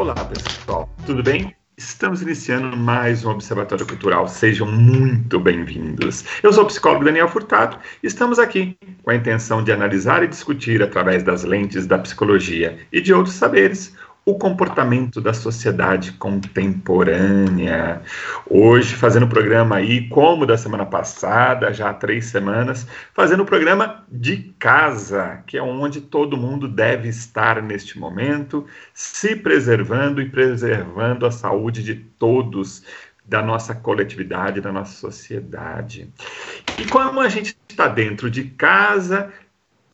Olá, pessoal. Tudo bem? Estamos iniciando mais um Observatório Cultural. Sejam muito bem-vindos. Eu sou o psicólogo Daniel Furtado e estamos aqui com a intenção de analisar e discutir, através das lentes da psicologia e de outros saberes, o comportamento da sociedade contemporânea. Hoje, fazendo o programa aí, como da semana passada, já há três semanas, fazendo o programa de casa, que é onde todo mundo deve estar neste momento, se preservando e preservando a saúde de todos, da nossa coletividade, da nossa sociedade. E como a gente está dentro de casa,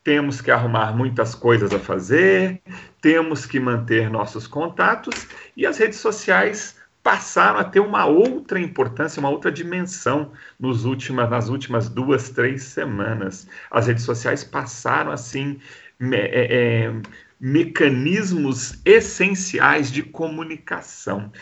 temos que arrumar muitas coisas a fazer, temos que manter nossos contatos e as redes sociais passaram a ter uma outra importância, uma outra dimensão nos últimas, nas últimas duas, três semanas. As redes sociais passaram, assim, me, é, é, mecanismos essenciais de comunicação.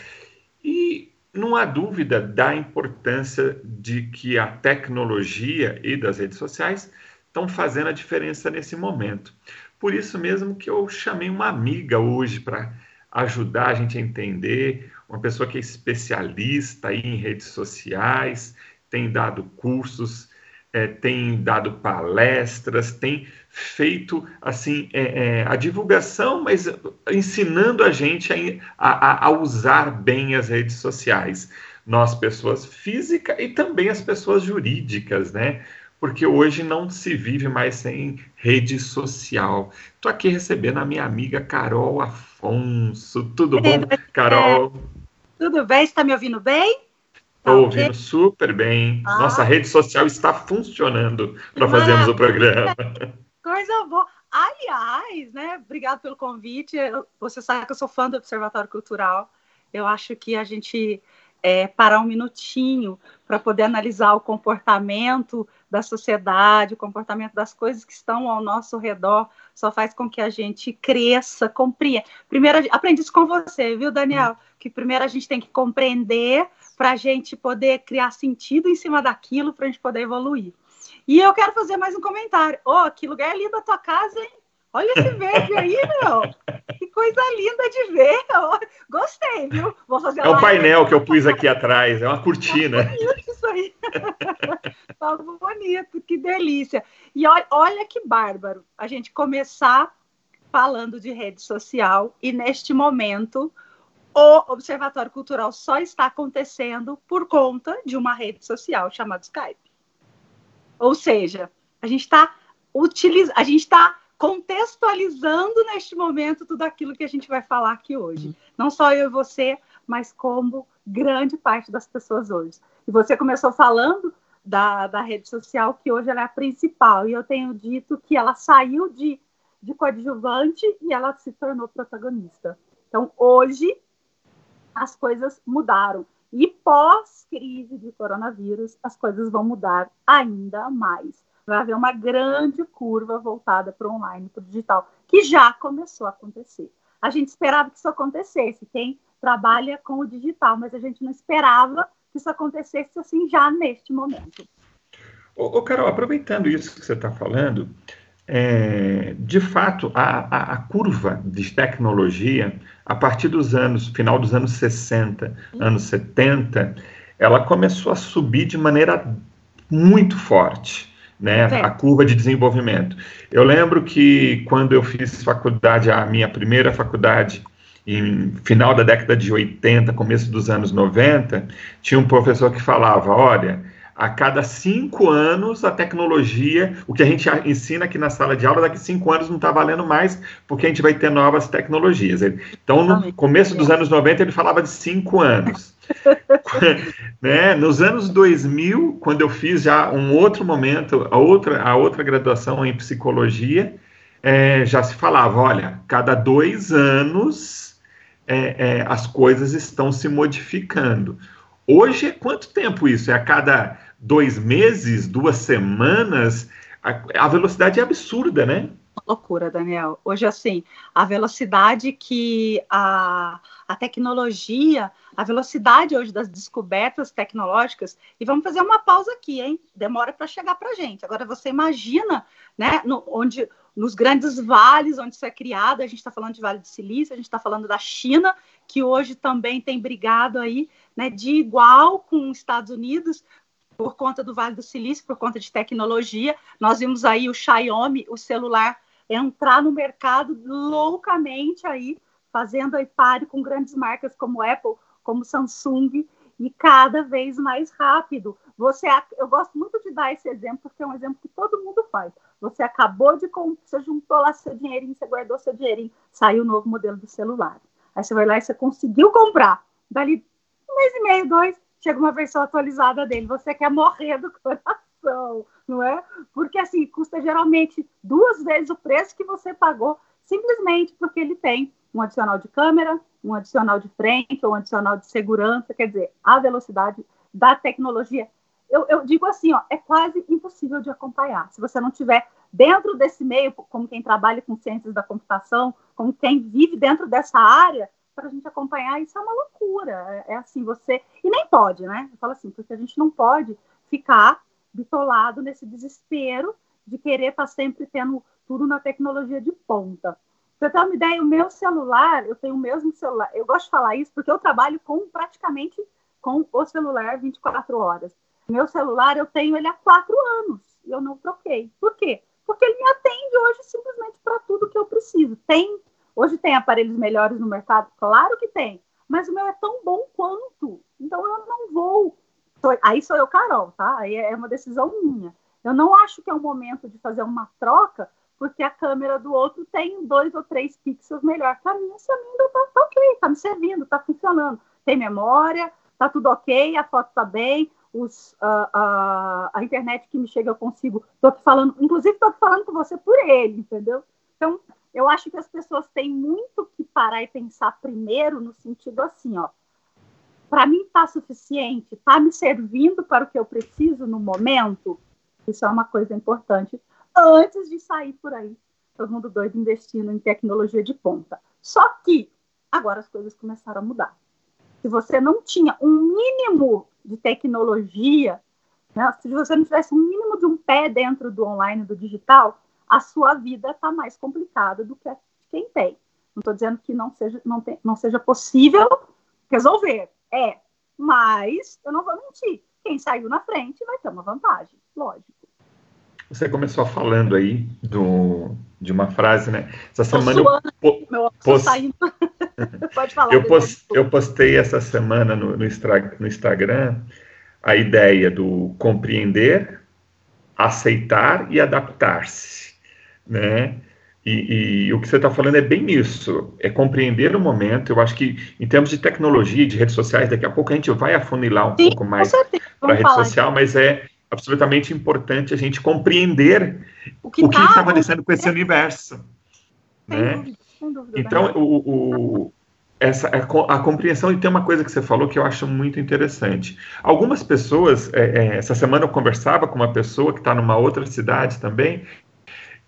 E não há dúvida da importância de que a tecnologia e das redes sociais estão fazendo a diferença nesse momento. Por isso mesmo que eu chamei uma amiga hoje para ajudar a gente a entender, uma pessoa que é especialista em redes sociais, tem dado cursos, é, tem dado palestras, tem feito assim é, é, a divulgação, mas ensinando a gente a, a, a usar bem as redes sociais. Nós, pessoas físicas e também as pessoas jurídicas, né? Porque hoje não se vive mais sem rede social. Estou aqui recebendo a minha amiga Carol Afonso. Tudo bom, Carol? Tudo bem? Está me ouvindo bem? Estou ouvindo super bem. Ah. Nossa rede social está funcionando para fazermos o programa. Coisa boa. Aliás, né? Obrigado pelo convite. Você sabe que eu sou fã do Observatório Cultural. Eu acho que a gente é, parar um minutinho para poder analisar o comportamento da sociedade, o comportamento das coisas que estão ao nosso redor, só faz com que a gente cresça, compreenda. Primeiro, aprendi isso com você, viu, Daniel? Que primeiro a gente tem que compreender para a gente poder criar sentido em cima daquilo, para a gente poder evoluir. E eu quero fazer mais um comentário. Oh, que lugar lindo a tua casa, hein? Olha esse verde aí, meu. Coisa linda de ver. Gostei, viu? Vou fazer É o painel que eu pus aqui atrás, é uma cortina. Tá bonito isso aí. tá bonito, que delícia. E olha, olha que bárbaro a gente começar falando de rede social e neste momento o Observatório Cultural só está acontecendo por conta de uma rede social chamada Skype. Ou seja, a gente está utilizando, a gente está contextualizando neste momento tudo aquilo que a gente vai falar aqui hoje. Uhum. Não só eu e você, mas como grande parte das pessoas hoje. E você começou falando da, da rede social, que hoje ela é a principal, e eu tenho dito que ela saiu de, de coadjuvante e ela se tornou protagonista. Então, hoje, as coisas mudaram. E pós-crise de coronavírus, as coisas vão mudar ainda mais vai haver uma grande curva voltada para o online, para o digital, que já começou a acontecer. A gente esperava que isso acontecesse, quem trabalha com o digital, mas a gente não esperava que isso acontecesse assim já neste momento. Ô, ô Carol, aproveitando isso que você está falando, é, de fato, a, a, a, curva de tecnologia, a partir dos anos, final dos anos 60, anos 70, ela começou a subir de maneira muito forte né, a curva de desenvolvimento. Eu lembro que quando eu fiz faculdade, a minha primeira faculdade, em final da década de 80, começo dos anos 90, tinha um professor que falava, olha, a cada cinco anos a tecnologia, o que a gente ensina aqui na sala de aula, daqui cinco anos não está valendo mais, porque a gente vai ter novas tecnologias. Então, no começo dos anos 90, ele falava de cinco anos. né? Nos anos 2000, quando eu fiz já um outro momento, a outra, a outra graduação em psicologia, é, já se falava, olha, cada dois anos é, é, as coisas estão se modificando. Hoje, é quanto tempo isso? É a cada dois meses, duas semanas? A, a velocidade é absurda, né? loucura, Daniel. Hoje, assim, a velocidade que a, a tecnologia, a velocidade hoje das descobertas tecnológicas, e vamos fazer uma pausa aqui, hein? Demora para chegar para gente. Agora, você imagina, né, no, onde nos grandes vales onde isso é criado. A gente está falando de Vale do Silício, a gente está falando da China, que hoje também tem brigado aí né, de igual com os Estados Unidos por conta do Vale do Silício, por conta de tecnologia. Nós vimos aí o Xiaomi, o celular, entrar no mercado loucamente aí, fazendo aí pare com grandes marcas como Apple, como Samsung, e cada vez mais rápido. Você, eu gosto muito de dar esse exemplo, porque é um exemplo que todo mundo faz. Você acabou de você juntou lá seu dinheirinho, você guardou seu dinheirinho, saiu o novo modelo do celular. Aí você vai lá e você conseguiu comprar. Dali um mês e meio, dois, chega uma versão atualizada dele. Você quer morrer do coração, não é? Porque assim, custa geralmente duas vezes o preço que você pagou, simplesmente porque ele tem um adicional de câmera, um adicional de frente, um adicional de segurança, quer dizer, a velocidade da tecnologia. Eu, eu, digo assim, ó, é quase impossível de acompanhar. Se você não tiver dentro desse meio, como quem trabalha com ciências da computação, como quem vive dentro dessa área, para a gente acompanhar, isso é uma loucura. É, é, assim, você. E nem pode, né? Eu falo assim, porque a gente não pode ficar bitolado nesse desespero de querer estar tá sempre tendo tudo na tecnologia de ponta. Pra ter uma ideia, o meu celular, eu tenho o mesmo celular. Eu gosto de falar isso porque eu trabalho com praticamente com o celular 24 horas. Meu celular, eu tenho ele há quatro anos e eu não troquei. Por quê? Porque ele me atende hoje simplesmente para tudo que eu preciso. Tem, hoje tem aparelhos melhores no mercado? Claro que tem. Mas o meu é tão bom quanto. Então eu não vou. Aí sou eu, Carol, tá? Aí é uma decisão minha. Eu não acho que é o momento de fazer uma troca, porque a câmera do outro tem dois ou três pixels melhor que a minha, se a minha tá, tá ok, tá me servindo, tá funcionando. Tem memória, tá tudo ok, a foto tá bem, os, uh, uh, a internet que me chega eu consigo, tô aqui falando, inclusive tô aqui falando com você por ele, entendeu? Então, eu acho que as pessoas têm muito que parar e pensar primeiro no sentido assim, ó, para mim tá suficiente, tá me servindo para o que eu preciso no momento, isso é uma coisa importante antes de sair por aí, todo mundo doido investindo em tecnologia de ponta. Só que agora as coisas começaram a mudar. Se você não tinha um mínimo de tecnologia, né, se você não tivesse um mínimo de um pé dentro do online, do digital, a sua vida está mais complicada do que a de quem tem. Não estou dizendo que não seja, não, tem, não seja possível resolver. É, mas eu não vou mentir. Quem saiu na frente vai ter uma vantagem, lógico. Você começou falando aí do, de uma frase, né? Essa semana suando, eu, meu post... Pode falar. eu, post, eu postei essa semana no, no, no Instagram a ideia do compreender, aceitar e adaptar-se, né? E, e, o que você está falando é bem isso, é compreender o momento. Eu acho que, em termos de tecnologia, de redes sociais, daqui a pouco a gente vai afunilar um Sim, pouco mais para a rede social, mas é absolutamente importante a gente compreender o que está tá acontecendo com esse universo. Sem né? dúvida, sem dúvida, então, o, o, essa, a, a, compreensão, e tem uma coisa que você falou que eu acho muito interessante. Algumas pessoas, é, é, essa semana eu conversava com uma pessoa que está numa outra cidade também,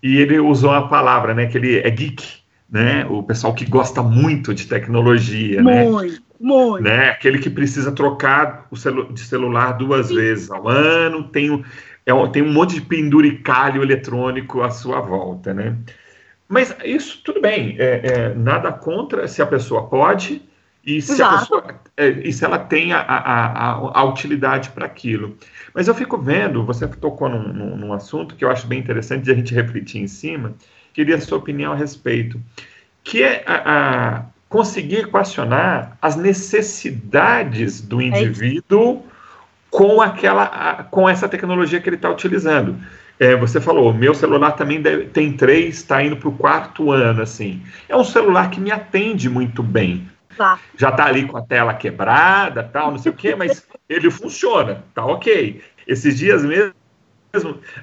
e ele usou a palavra, né, que ele é geek, né, o pessoal que gosta muito de tecnologia, né? muito. né? Muito. Né? Aquele que precisa trocar o celu de celular duas Sim. vezes ao ano, tem, um, é, tem um monte de penduricalho eletrônico à sua volta, né? Mas isso, tudo bem, é, é, nada contra se a pessoa pode e se, pessoa, é, e se ela tem a, a, a, a utilidade para aquilo. Mas eu fico vendo, você tocou num, num, num, assunto que eu acho bem interessante de a gente refletir em cima, queria a sua opinião a respeito, que é a, conseguir equacionar as necessidades do é indivíduo com aquela com essa tecnologia que ele está utilizando. É, você falou, meu celular também deve, tem três, está indo para o quarto ano, assim. É um celular que me atende muito bem. Tá. Já está ali com a tela quebrada, tal, não sei o quê, mas ele funciona, tá ok. Esses dias mesmo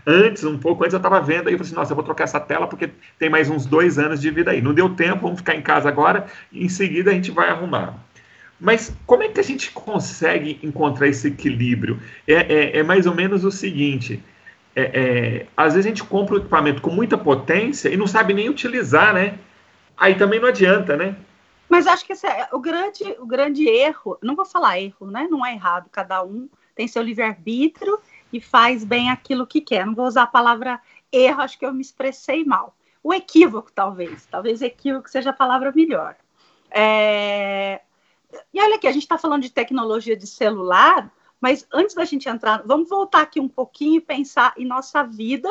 antes, um pouco antes, eu estava vendo aí, eu falei assim, nossa, eu vou trocar essa tela porque tem mais uns dois anos de vida aí. Não deu tempo, vamos ficar em casa agora, e em seguida a gente vai arrumar. Mas como é que a gente consegue encontrar esse equilíbrio? É, é, é mais ou menos o seguinte: é, é, às vezes a gente compra um equipamento com muita potência e não sabe nem utilizar, né? Aí também não adianta, né? Mas acho que esse é o grande, o grande erro, não vou falar erro, né? Não é errado, cada um tem seu livre-arbítrio e faz bem aquilo que quer. Não vou usar a palavra erro, acho que eu me expressei mal. o equívoco, talvez. Talvez equívoco seja a palavra melhor. É... E olha aqui, a gente está falando de tecnologia de celular, mas antes da gente entrar, vamos voltar aqui um pouquinho e pensar em nossa vida.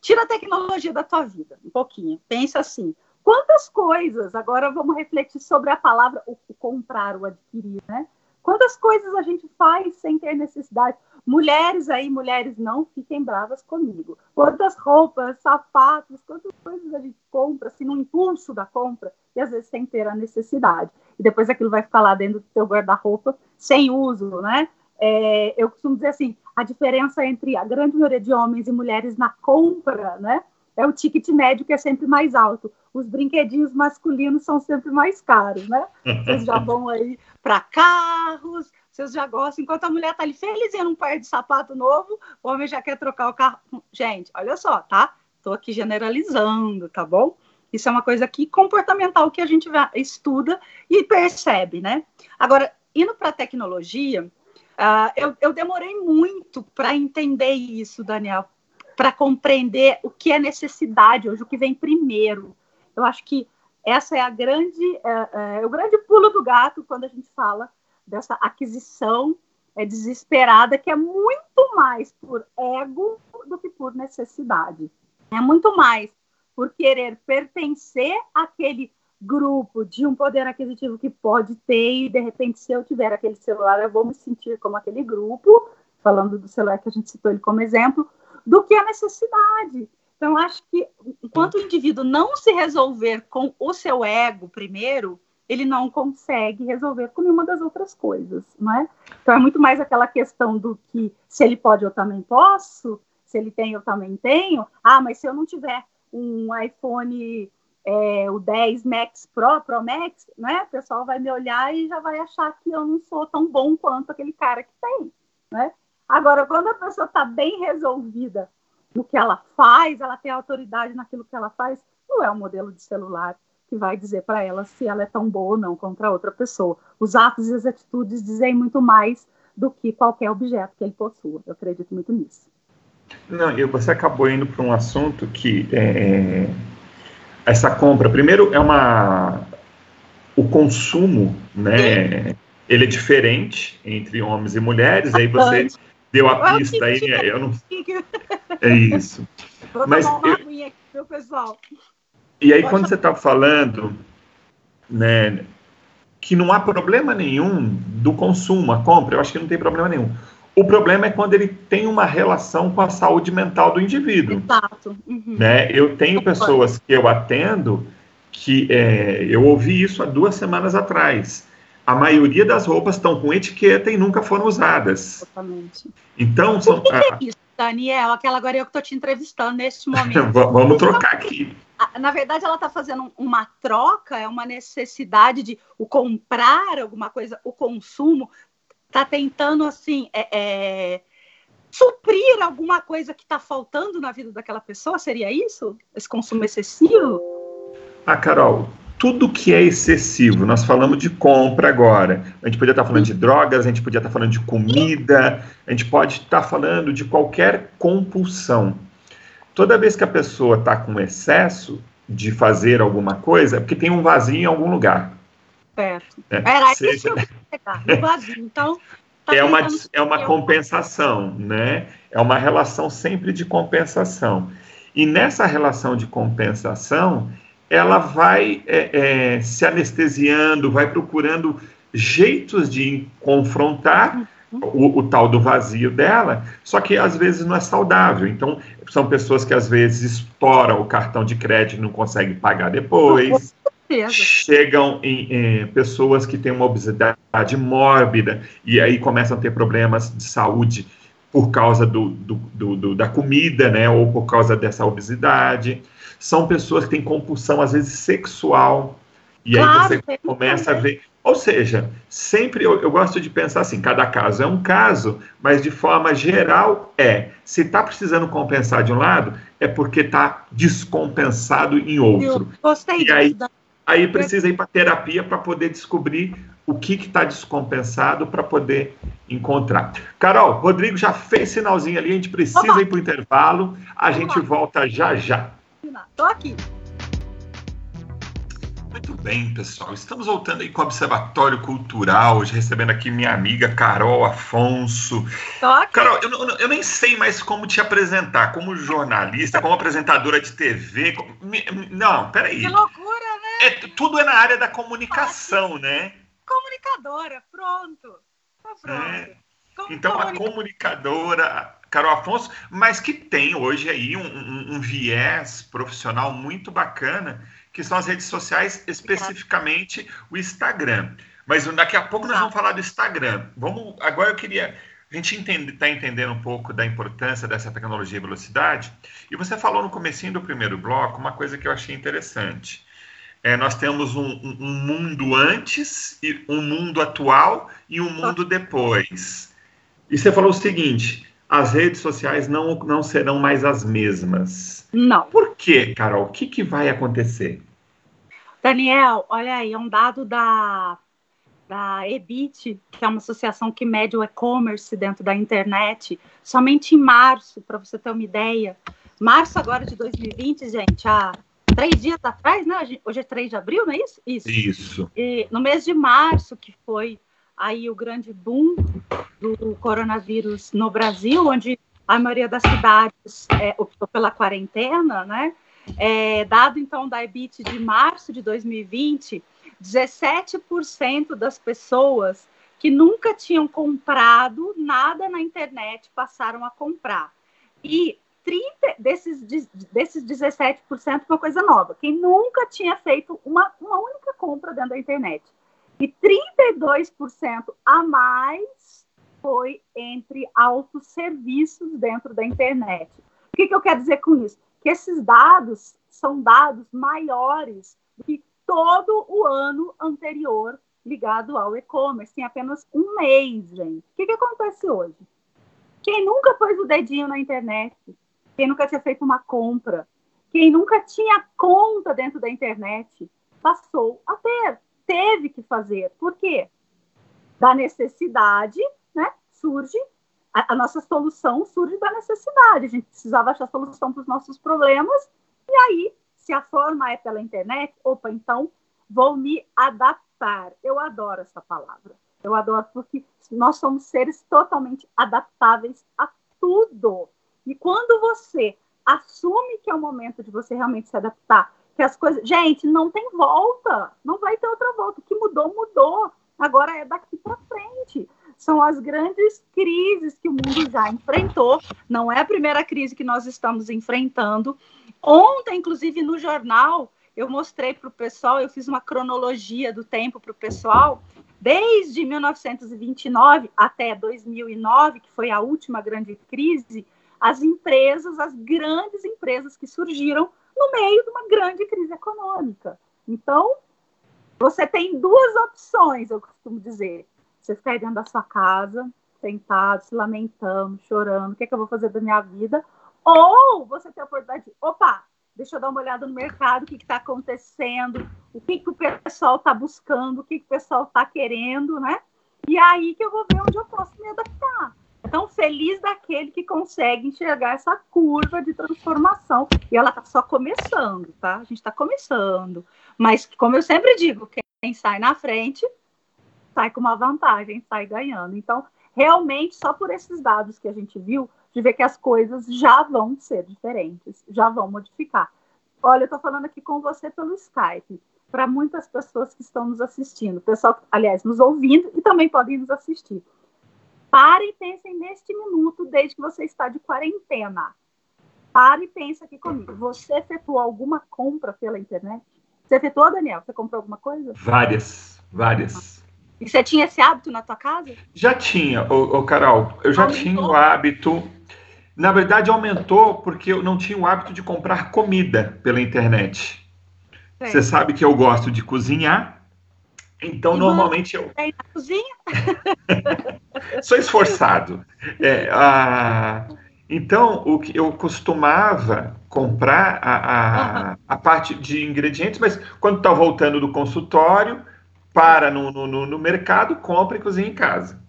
Tira a tecnologia da tua vida, um pouquinho. Pensa assim, quantas coisas, agora vamos refletir sobre a palavra o, o comprar, o adquirir, né? Quantas coisas a gente faz sem ter necessidade? Mulheres aí, mulheres, não fiquem bravas comigo. Quantas roupas, sapatos, quantas coisas a gente compra, assim, no impulso da compra, e às vezes sem ter a necessidade. E depois aquilo vai ficar lá dentro do seu guarda-roupa sem uso, né? É, eu costumo dizer assim, a diferença entre a grande maioria de homens e mulheres na compra, né? É o ticket médio que é sempre mais alto. Os brinquedinhos masculinos são sempre mais caros, né? Vocês já vão aí para carros, vocês já gostam. Enquanto a mulher tá ali felizinha num par de sapato novo, o homem já quer trocar o carro. Gente, olha só, tá? Tô aqui generalizando, tá bom? Isso é uma coisa aqui comportamental que a gente estuda e percebe, né? Agora, indo para a tecnologia, uh, eu, eu demorei muito para entender isso, Daniel, para compreender o que é necessidade hoje, o que vem primeiro. Eu acho que essa é a grande, é, é, o grande pulo do gato quando a gente fala dessa aquisição é, desesperada, que é muito mais por ego do que por necessidade. É muito mais por querer pertencer àquele grupo de um poder aquisitivo que pode ter, e de repente, se eu tiver aquele celular, eu vou me sentir como aquele grupo, falando do celular que a gente citou ele como exemplo, do que a necessidade. Então, acho que enquanto o indivíduo não se resolver com o seu ego primeiro, ele não consegue resolver com nenhuma das outras coisas, não é? Então, é muito mais aquela questão do que se ele pode, eu também posso, se ele tem, eu também tenho. Ah, mas se eu não tiver um iPhone, é, o 10 Max Pro, Pro Max, né? O pessoal vai me olhar e já vai achar que eu não sou tão bom quanto aquele cara que tem, né? Agora, quando a pessoa está bem resolvida no que ela faz, ela tem autoridade naquilo que ela faz, não é um modelo de celular que vai dizer para ela se ela é tão boa ou não contra outra pessoa. Os atos e as atitudes dizem muito mais do que qualquer objeto que ele possua. Eu acredito muito nisso. Não, e você acabou indo para um assunto que é, é, essa compra, primeiro, é uma. O consumo, né? Ele é diferente entre homens e mulheres, aí você deu a pista aí, né? Eu não. É isso. Vou Mas tomar uma eu... aguinha aqui, meu pessoal. E aí, quando você está falando, né, que não há problema nenhum do consumo, a compra, eu acho que não tem problema nenhum. O problema é quando ele tem uma relação com a saúde mental do indivíduo. Exato. Uhum. Né? Eu tenho pessoas que eu atendo que é, eu ouvi isso há duas semanas atrás. A maioria das roupas estão com etiqueta e nunca foram usadas. Exatamente. Então, são, o que, é isso, Daniel? Aquela agora eu que estou te entrevistando neste momento. Vamos trocar aqui. Na verdade, ela está fazendo uma troca, é uma necessidade de o comprar alguma coisa, o consumo está tentando assim é, é, suprir alguma coisa que está faltando na vida daquela pessoa? Seria isso? Esse consumo excessivo? Ah, Carol, tudo que é excessivo, nós falamos de compra agora. A gente podia estar falando de drogas, a gente podia estar falando de comida, a gente pode estar falando de qualquer compulsão. Toda vez que a pessoa está com excesso de fazer alguma coisa, é porque tem um vazio em algum lugar. Certo. É, Era seja... isso que eu pegar, vazio. Então, tá é uma, é uma compensação, né? É uma relação sempre de compensação. E nessa relação de compensação, ela vai é, é, se anestesiando, vai procurando jeitos de confrontar o, o, tal do vazio dela, só que às vezes não é saudável. Então, são pessoas que às vezes exploram o cartão de crédito e não conseguem pagar depois. Chegam em, em, pessoas que têm uma obesidade mórbida e aí começam a ter problemas de saúde por causa do, do, do, do, da comida, né, ou por causa dessa obesidade. São pessoas que têm compulsão, às vezes, sexual. E claro, aí você começa a ver. Ou seja, sempre eu, eu, gosto de pensar assim: cada caso é um caso, mas de forma geral é. Se está precisando compensar de um lado, é porque está descompensado em outro. Eu gostei e aí, aí precisa ir para terapia para poder descobrir o que está descompensado para poder encontrar. Carol, Rodrigo já fez sinalzinho ali, a gente precisa Opa. ir para o intervalo, a gente volta já já. Estou aqui. Muito bem, pessoal. Estamos voltando aí com o Observatório Cultural, hoje recebendo aqui minha amiga Carol Afonso. Toque. Carol, eu, eu, nem sei mais como te apresentar, como jornalista, como apresentadora de TV. Como... Não, peraí. Que loucura, né? É, tudo é na área da comunicação, né? Comunicadora, pronto. Tá pronto. É. Então, a comunicadora Carol Afonso, mas que tem hoje aí um, um, um viés profissional muito bacana que são as redes sociais, especificamente o Instagram. Mas daqui a pouco nós vamos falar do Instagram. Vamos, agora eu queria a gente está entendendo um pouco da importância dessa tecnologia e velocidade. E você falou no comecinho do primeiro bloco uma coisa que eu achei interessante. É, nós temos um, um, mundo antes, e um mundo atual e um mundo depois. E você falou o seguinte: as redes sociais não, não serão mais as mesmas. Não. Por quê, Carol? O que, que vai acontecer? Daniel, olha aí, é um dado da, da EBIT, que é uma associação que mede o e-commerce dentro da internet. Somente em março, para você ter uma ideia, março agora de 2020, gente, há três dias atrás, né? Hoje é 3 de abril, não é isso? Isso. Isso. E no mês de março, que foi aí o grande boom do coronavírus no Brasil, onde a maioria das cidades é, optou pela quarentena, né? É, dado então da EBIT de março de 2020, 17% das pessoas que nunca tinham comprado nada na internet passaram a comprar. E 30 desses, desses 17%, uma coisa nova, quem nunca tinha feito uma, uma única compra dentro da internet. E 32% a mais foi entre autosserviços dentro da internet. O que, que eu quero dizer com isso? Que esses dados são dados maiores do que todo o ano anterior ligado ao e-commerce, em apenas um mês, gente. O que, que acontece hoje? Quem nunca pôs o dedinho na internet, quem nunca tinha feito uma compra, quem nunca tinha conta dentro da internet, passou a ter teve que fazer. Por quê? Da necessidade, né? Surge a, a nossa solução surge da necessidade. A gente precisava achar solução para os nossos problemas e aí, se a forma é pela internet, opa, então vou me adaptar. Eu adoro essa palavra. Eu adoro porque nós somos seres totalmente adaptáveis a tudo. E quando você assume que é o momento de você realmente se adaptar que as coisas. Gente, não tem volta. Não vai ter outra volta. O que mudou, mudou. Agora é daqui para frente. São as grandes crises que o mundo já enfrentou. Não é a primeira crise que nós estamos enfrentando. Ontem, inclusive, no jornal, eu mostrei para o pessoal, eu fiz uma cronologia do tempo para o pessoal, desde 1929 até 2009, que foi a última grande crise, as empresas, as grandes empresas que surgiram no meio de uma grande crise econômica. Então, você tem duas opções, eu costumo dizer. Você ficar dentro da sua casa, sentado, se lamentando, chorando, o que, é que eu vou fazer da minha vida? Ou você tem a oportunidade de, opa, deixa eu dar uma olhada no mercado, o que está acontecendo, o que, que o pessoal está buscando, o que, que o pessoal está querendo, né? E aí que eu vou ver onde eu posso me adaptar. Então, feliz daquele que consegue enxergar essa curva de transformação. E ela está só começando, tá? A gente está começando. Mas, como eu sempre digo, quem sai na frente sai com uma vantagem, sai ganhando. Então, realmente, só por esses dados que a gente viu, de ver que as coisas já vão ser diferentes, já vão modificar. Olha, eu estou falando aqui com você pelo Skype, para muitas pessoas que estão nos assistindo, pessoal, aliás, nos ouvindo e também podem nos assistir. Pare e pense neste minuto, desde que você está de quarentena. Pare e pense aqui comigo. Você efetuou alguma compra pela internet? Você efetuou, Daniel? Você comprou alguma coisa? Várias, várias. E você tinha esse hábito na tua casa? Já tinha, ô, ô Carol. Eu já aumentou? tinha o hábito. Na verdade, aumentou porque eu não tinha o hábito de comprar comida pela internet. Você sabe que eu gosto de cozinhar então, e normalmente eu. Tem na cozinha? Sou esforçado. É, a... Então, o que eu costumava comprar a, a, a parte de ingredientes, mas quando está voltando do consultório, para no, no, no, mercado, compra e cozinha em casa.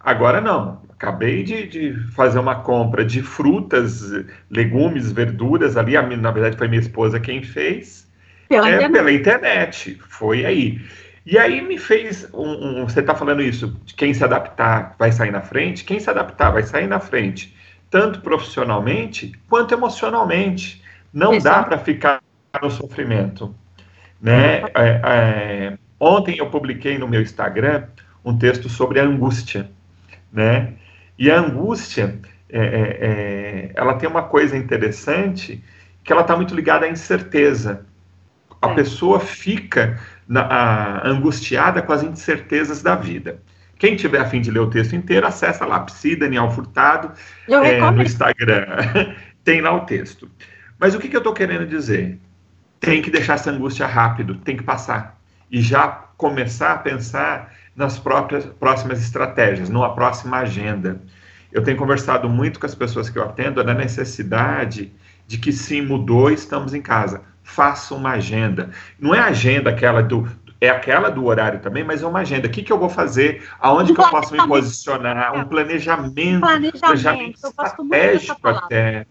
Agora não. Acabei de, de, fazer uma compra de frutas, legumes, verduras ali. Na verdade, foi minha esposa quem fez. Pela, é, internet. pela internet. Foi aí. E aí me fez. Um, um, você está falando isso, de quem se adaptar vai sair na frente. Quem se adaptar vai sair na frente, tanto profissionalmente quanto emocionalmente. Não Exato. dá para ficar no sofrimento. Né? É, é, ontem eu publiquei no meu Instagram um texto sobre a angústia. Né? E a angústia, é, é, é ela tem uma coisa interessante que ela está muito ligada à incerteza. A é. pessoa fica na, a, angustiada com as incertezas da vida. Quem tiver a fim de ler o texto inteiro, acessa lá, Psi Daniel Furtado, é, no Instagram. tem lá o texto. Mas o que, que eu estou querendo dizer? Tem que deixar essa angústia rápido, tem que passar. E já começar a pensar nas próprias próximas estratégias, numa próxima agenda. Eu tenho conversado muito com as pessoas que eu atendo da necessidade de que sim, mudou, estamos em casa faça uma agenda. Não é agenda aquela do. É aquela do horário também, mas é uma agenda. O que, que eu vou fazer? Aonde que eu posso me posicionar? Um planejamento. Um planejamento, planejamento estratégico até.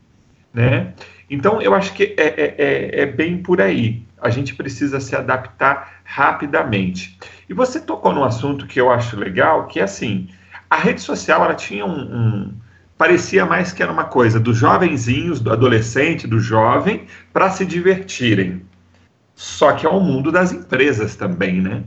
Né? Então, eu acho que é, é, é, é bem por aí. A gente precisa se adaptar rapidamente. E você tocou num assunto que eu acho legal, que é assim, a rede social ela tinha um, um parecia mais que era uma coisa dos jovenzinhos, do adolescente, do jovem, para se divertirem. Só que é o mundo das empresas também, né?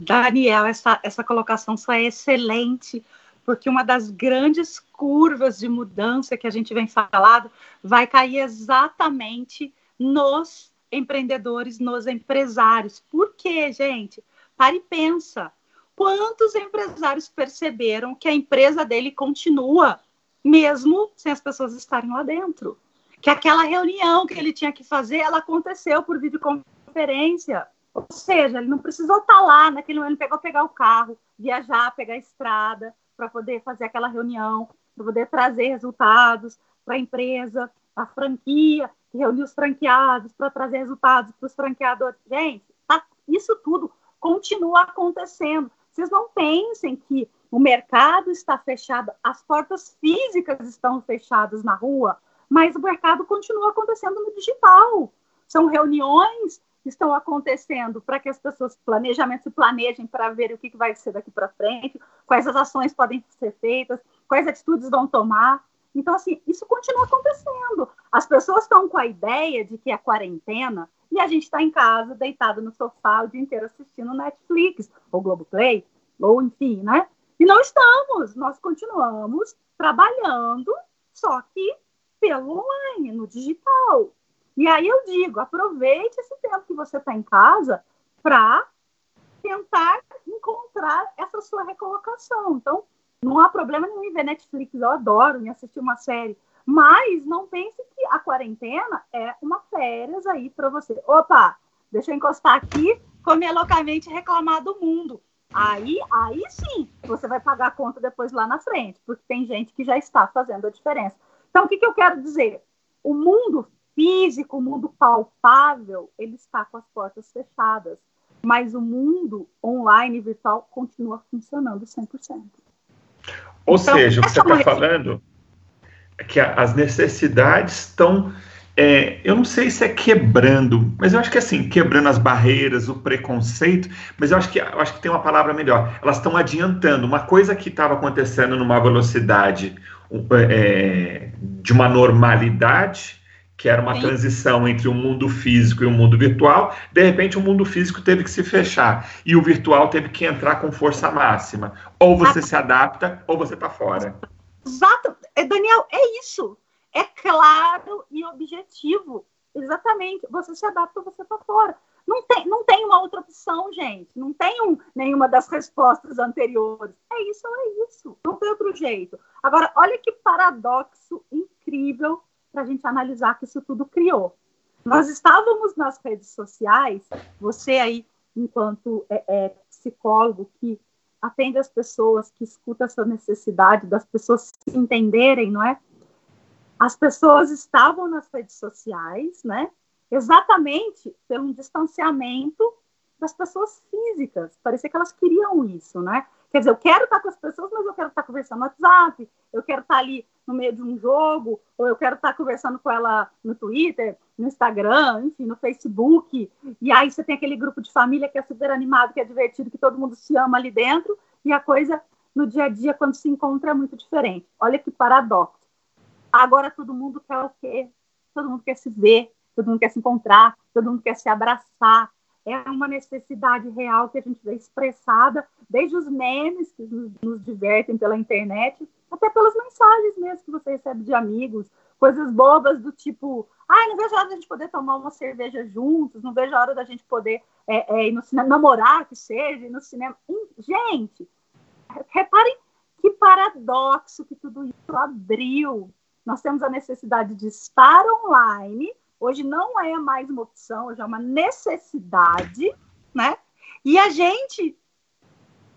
Daniel, essa, essa colocação só é excelente, porque uma das grandes curvas de mudança que a gente vem falando vai cair exatamente nos empreendedores, nos empresários. Por quê, gente? Pare e pensa. Quantos empresários perceberam que a empresa dele continua mesmo sem as pessoas estarem lá dentro. Que aquela reunião que ele tinha que fazer, ela aconteceu por videoconferência. Ou seja, ele não precisou estar lá naquele momento, ele pegou pegar o carro, viajar, pegar a estrada para poder fazer aquela reunião, para poder trazer resultados para a empresa, a franquia, reunir os franqueados para trazer resultados para os franqueadores. Gente, tá, isso tudo continua acontecendo. Vocês não pensem que o mercado está fechado, as portas físicas estão fechadas na rua, mas o mercado continua acontecendo no digital. São reuniões que estão acontecendo para que as pessoas planejamento se planejem para ver o que, vai ser daqui para frente, quais as ações podem ser feitas, quais atitudes vão tomar. Então, assim, isso continua acontecendo. As pessoas estão com a ideia de que é quarentena e a gente está em casa, deitado no sofá o dia inteiro assistindo Netflix, ou Globoplay, ou enfim, né? E não estamos, nós continuamos trabalhando, só que pelo online, no digital. E aí eu digo, aproveite esse tempo que você está em casa para tentar encontrar essa sua recolocação. Então, não há problema nenhum em ver Netflix, eu adoro em assistir uma série. Mas não pense que a quarentena é uma férias aí para você. Opa, deixa eu encostar aqui, comer loucamente reclamar do mundo. Aí, aí sim, você vai pagar a conta depois lá na frente, porque tem gente que já está fazendo a diferença. Então, o que, que eu quero dizer? O mundo físico, o mundo palpável, ele está com as portas fechadas, mas o mundo online virtual continua funcionando 100%. Ou então, seja, o que você está falando é que as necessidades estão é, eu não sei se é quebrando, mas eu acho que é assim, quebrando as barreiras, o preconceito, mas eu acho que, eu acho que tem uma palavra melhor. Elas estão adiantando. Uma coisa que estava acontecendo numa velocidade é, de uma normalidade, que era uma Sim. transição entre o mundo físico e o mundo virtual, de repente o mundo físico teve que se fechar e o virtual teve que entrar com força máxima. Ou você se adapta, ou você está fora. Exato. É, Daniel, é isso é claro e objetivo. Exatamente. Você se adapta, você está fora. Não tem, não tem uma outra opção, gente. Não tem um, nenhuma das respostas anteriores. É isso ou é isso. Não tem outro jeito. Agora, olha que paradoxo incrível para a gente analisar que isso tudo criou. Nós estávamos nas redes sociais, você aí, enquanto é, é, psicólogo que atende as pessoas, que escuta essa necessidade das pessoas se entenderem, não é? As pessoas estavam nas redes sociais, né? Exatamente pelo distanciamento das pessoas físicas. Parecia que elas queriam isso, né? Quer dizer, eu quero estar com as pessoas, mas eu quero estar conversando no WhatsApp, eu quero estar ali no meio de um jogo, ou eu quero estar conversando com ela no Twitter, no Instagram, enfim, no Facebook. E aí você tem aquele grupo de família que é super animado, que é divertido, que todo mundo se ama ali dentro, e a coisa no dia a dia, quando se encontra, é muito diferente. Olha que paradoxo. Agora todo mundo quer o quê? Todo mundo quer se ver, todo mundo quer se encontrar, todo mundo quer se abraçar. É uma necessidade real que a gente vê expressada desde os memes que nos, nos divertem pela internet, até pelas mensagens mesmo que você recebe de amigos, coisas bobas do tipo, ai, não vejo a hora da gente poder tomar uma cerveja juntos, não vejo a hora da gente poder é, é, ir no cinema, namorar, que seja, ir no cinema. Gente, reparem que paradoxo que tudo isso abriu. Nós temos a necessidade de estar online, hoje não é mais uma opção, hoje é uma necessidade, né? E a gente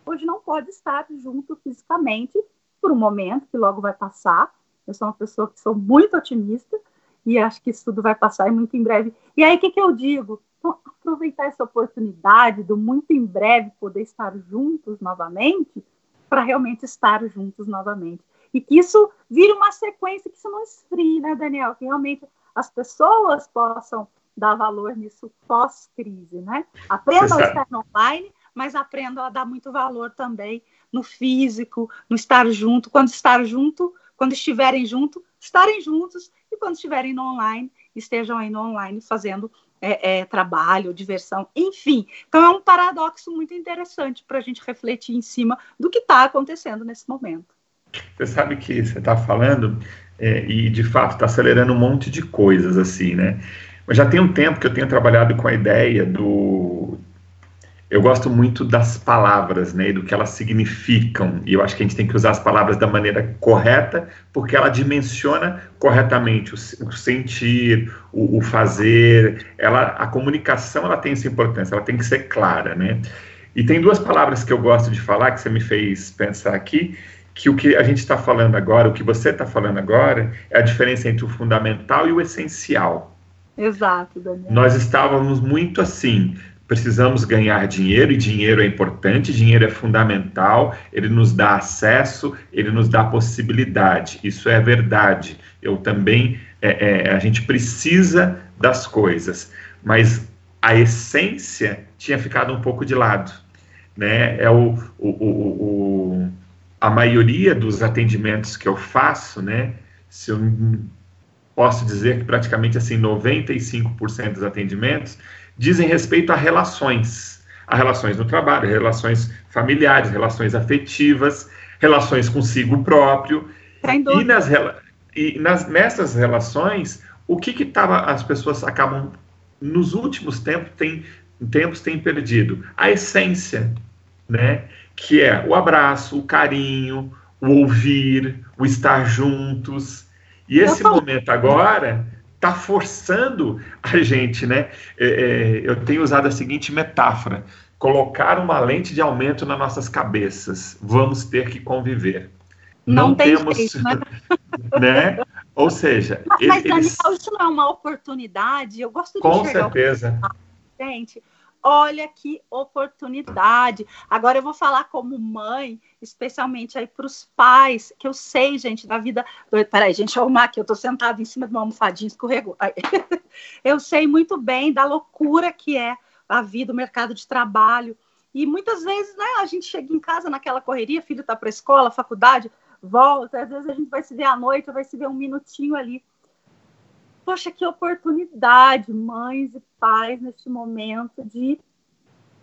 hoje não pode estar junto fisicamente por um momento que logo vai passar. Eu sou uma pessoa que sou muito otimista e acho que isso tudo vai passar e muito em breve. E aí, o que, que eu digo? Então, aproveitar essa oportunidade do muito em breve poder estar juntos novamente, para realmente estar juntos novamente. E que isso vire uma sequência, que isso não esfrie, né, Daniel? Que realmente as pessoas possam dar valor nisso pós-crise, né? Aprendam a estar online, mas aprendam a dar muito valor também no físico, no estar junto. Quando estar junto, quando estiverem junto, estarem juntos e quando estiverem no online, estejam aí no online fazendo é, é, trabalho, diversão, enfim. Então é um paradoxo muito interessante para a gente refletir em cima do que está acontecendo nesse momento. Você sabe que você está falando é, e de fato está acelerando um monte de coisas assim, né? Mas já tem um tempo que eu tenho trabalhado com a ideia do eu gosto muito das palavras, né, do que elas significam, e eu acho que a gente tem que usar as palavras da maneira correta, porque ela dimensiona corretamente o, o sentir, o, o, fazer, ela, a comunicação, ela tem essa importância, ela tem que ser clara, né, e tem duas palavras que eu gosto de falar, que você me fez pensar aqui, que o que a gente está falando agora, o que você está falando agora, é a diferença entre o fundamental e o essencial. Exato, Daniel. Nós estávamos muito assim, precisamos ganhar dinheiro e dinheiro é importante, dinheiro é fundamental, ele nos dá acesso, ele nos dá possibilidade. Isso é verdade. Eu também, é, é, a gente precisa das coisas, mas a essência tinha ficado um pouco de lado. Né? É o, o, o, o a maioria dos atendimentos que eu faço, né? Se eu posso dizer que praticamente assim 95% dos atendimentos dizem respeito a relações, a relações no trabalho, relações familiares, relações afetivas, relações consigo próprio. E, nas, e nas, nessas relações, o que que tava, as pessoas acabam, nos últimos tempos, tem, tempos têm perdido? A essência, né? Que é o abraço, o carinho, o ouvir, o estar juntos. E esse momento agora está forçando a gente, né? É, é, eu tenho usado a seguinte metáfora: colocar uma lente de aumento nas nossas cabeças. Vamos ter que conviver. Não, não temos, jeito, né? né? Ou seja, mas, eles... Daniel, isso não é uma oportunidade. Eu gosto de Com certeza. Gente, Olha que oportunidade. Agora eu vou falar como mãe, especialmente aí para os pais, que eu sei, gente, da vida. Peraí, gente, eu arrumar aqui, eu estou sentada em cima de uma almofadinha, escorregou. Eu sei muito bem da loucura que é a vida, o mercado de trabalho. E muitas vezes, né, a gente chega em casa naquela correria, filho está para a escola, faculdade, volta, às vezes a gente vai se ver à noite, vai se ver um minutinho ali. Poxa, que oportunidade, mães e pais, neste momento, de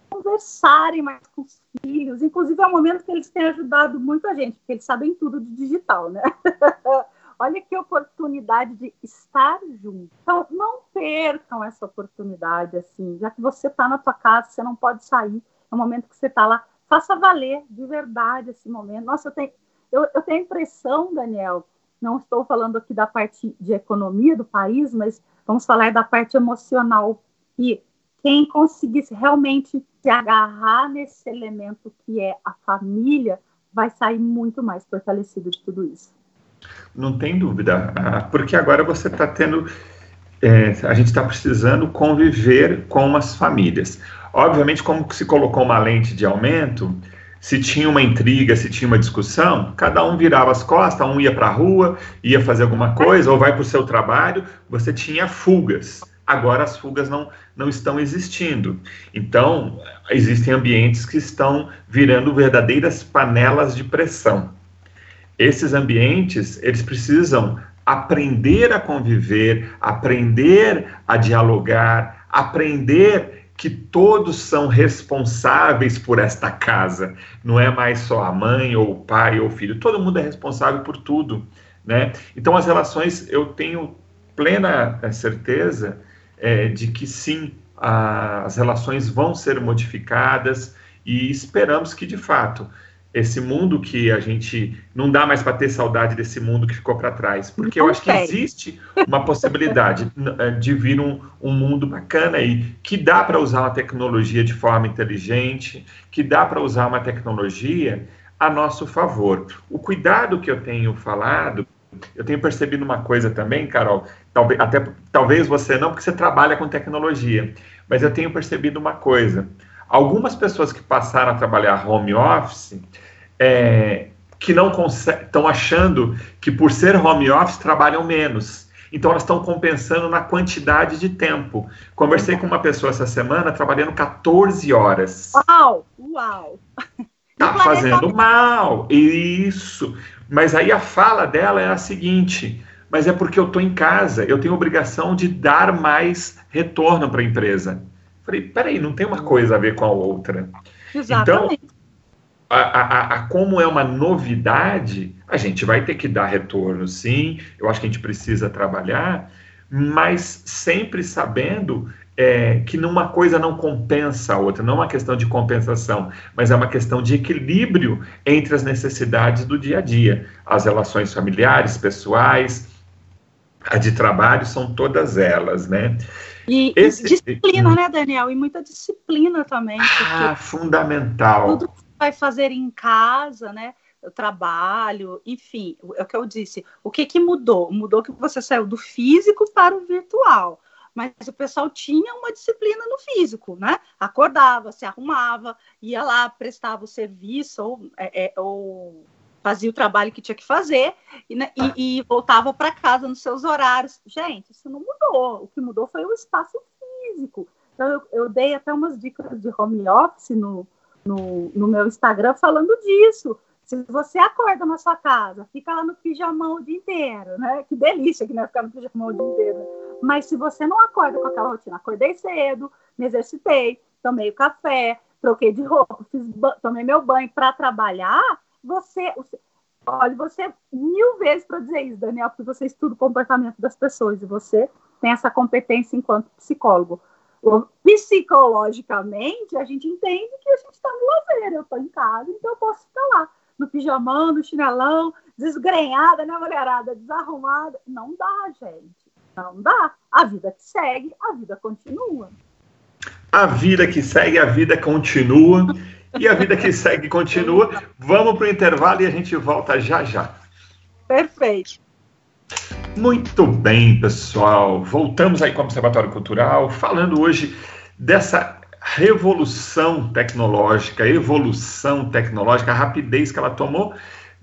conversarem mais com os filhos. Inclusive, é um momento que eles têm ajudado muito a gente, porque eles sabem tudo de digital, né? Olha que oportunidade de estar junto. Então, não percam essa oportunidade, assim, já que você está na tua casa, você não pode sair, é o momento que você está lá, faça valer de verdade esse momento. Nossa, eu tenho, eu, eu tenho a impressão, Daniel, não estou falando aqui da parte de economia do país, mas vamos falar da parte emocional. E quem conseguisse realmente se agarrar nesse elemento que é a família, vai sair muito mais fortalecido de tudo isso. Não tem dúvida, ah, porque agora você está tendo. É, a gente está precisando conviver com as famílias. Obviamente, como se colocou uma lente de aumento, se tinha uma intriga, se tinha uma discussão, cada um virava as costas, um ia para a rua, ia fazer alguma coisa, ou vai para o seu trabalho, você tinha fugas. Agora as fugas não, não estão existindo. Então, existem ambientes que estão virando verdadeiras panelas de pressão. Esses ambientes, eles precisam aprender a conviver, aprender a dialogar, aprender que todos são responsáveis por esta casa. Não é mais só a mãe ou o pai ou o filho, todo mundo é responsável por tudo, né? Então as relações, eu tenho plena eh, certeza é, de que sim, a, as relações vão ser modificadas e esperamos que de fato esse mundo que a gente não dá mais para ter saudade desse mundo que ficou para trás, porque não eu acho que existe uma possibilidade eh, de vir um, um mundo bacana aí, que dá para usar uma tecnologia de forma inteligente, que dá para usar uma tecnologia a nosso favor. O cuidado que eu tenho falado, eu tenho percebido uma coisa também, Carol, talvez, até talvez você não, porque você trabalha com tecnologia, mas eu tenho percebido uma coisa. Algumas pessoas que passaram a trabalhar home office é, que não estão achando que por ser home office trabalham menos. Então elas estão compensando na quantidade de tempo. Conversei com uma pessoa essa semana trabalhando 14 horas. Uau! Uau! Tá fazendo mal. Isso. Mas aí a fala dela é a seguinte: mas é porque eu estou em casa, eu tenho obrigação de dar mais retorno para a empresa. Falei, peraí, não tem uma coisa a ver com a outra. Exatamente. Então, a, a, a, como é uma novidade, a gente vai ter que dar retorno, sim. Eu acho que a gente precisa trabalhar, mas sempre sabendo é, que uma coisa não compensa a outra, não é uma questão de compensação, mas é uma questão de equilíbrio entre as necessidades do dia a dia. As relações familiares, pessoais, a de trabalho, são todas elas, né? E, Esse, disciplina, né, Daniel? E muita disciplina também. Ah, fundamental. Tudo vai fazer em casa, né? O trabalho, enfim, é o que eu disse. O que, que mudou? Mudou que você saiu do físico para o virtual. Mas o pessoal tinha uma disciplina no físico, né? Acordava, se arrumava, ia lá, prestava o serviço ou, é, é, ou fazia o trabalho que tinha que fazer e, né, e, e voltava para casa nos seus horários. Gente, isso não mudou. O que mudou foi o espaço físico. Então, eu, eu dei até umas dicas de home office no, no, no meu Instagram falando disso. Se você acorda na sua casa, fica lá no pijamão o dia inteiro, né? Que delícia que não é ficar no pijamão o dia inteiro. Mas se você não acorda com aquela rotina, acordei cedo, me exercitei, tomei o café, troquei de roupa, fiz, tomei meu banho para trabalhar, você, olha, você mil vezes para dizer isso, Daniel, porque você estuda o comportamento das pessoas e você tem essa competência enquanto psicólogo psicologicamente, a gente entende que a gente está no lazer. Eu estou em casa, então eu posso ficar lá, no pijamão, no chinelão, desgrenhada, né, mulherada? Desarrumada. Não dá, gente. Não dá. A vida que segue, a vida continua. A vida que segue, a vida continua. E a vida que segue continua. Vamos para o intervalo e a gente volta já já. Perfeito. Muito bem, pessoal. Voltamos aí com o Observatório Cultural, falando hoje dessa revolução tecnológica, evolução tecnológica, a rapidez que ela tomou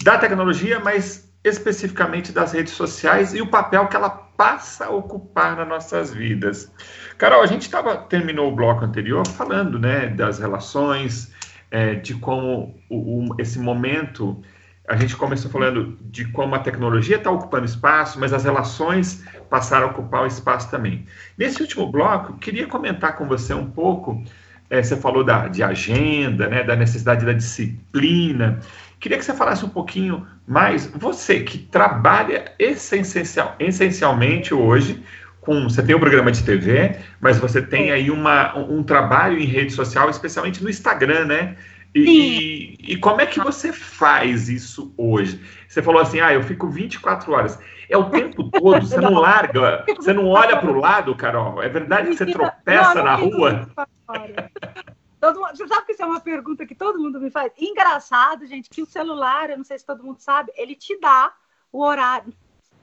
da tecnologia, mas especificamente das redes sociais e o papel que ela passa a ocupar nas nossas vidas. Carol, a gente tava, terminou o bloco anterior falando né, das relações, é, de como o, o, esse momento a gente começou falando de como a tecnologia está ocupando espaço, mas as relações passaram a ocupar o espaço também. Nesse último bloco, queria comentar com você um pouco. É, você falou da, de agenda, né, da necessidade da disciplina. Queria que você falasse um pouquinho mais. Você que trabalha essencial, essencialmente hoje com. Você tem um programa de TV, mas você tem aí uma, um trabalho em rede social, especialmente no Instagram, né? E, e, como é que você faz isso hoje? Você falou assim, ah, eu fico 24 horas. É o tempo todo, você não larga, você não olha para o lado, Carol? É verdade que você tropeça não, não na rua? Todo mundo, você sabe que isso é uma pergunta que todo mundo me faz? Engraçado, gente, que o celular, eu não sei se todo mundo sabe, ele te dá o horário.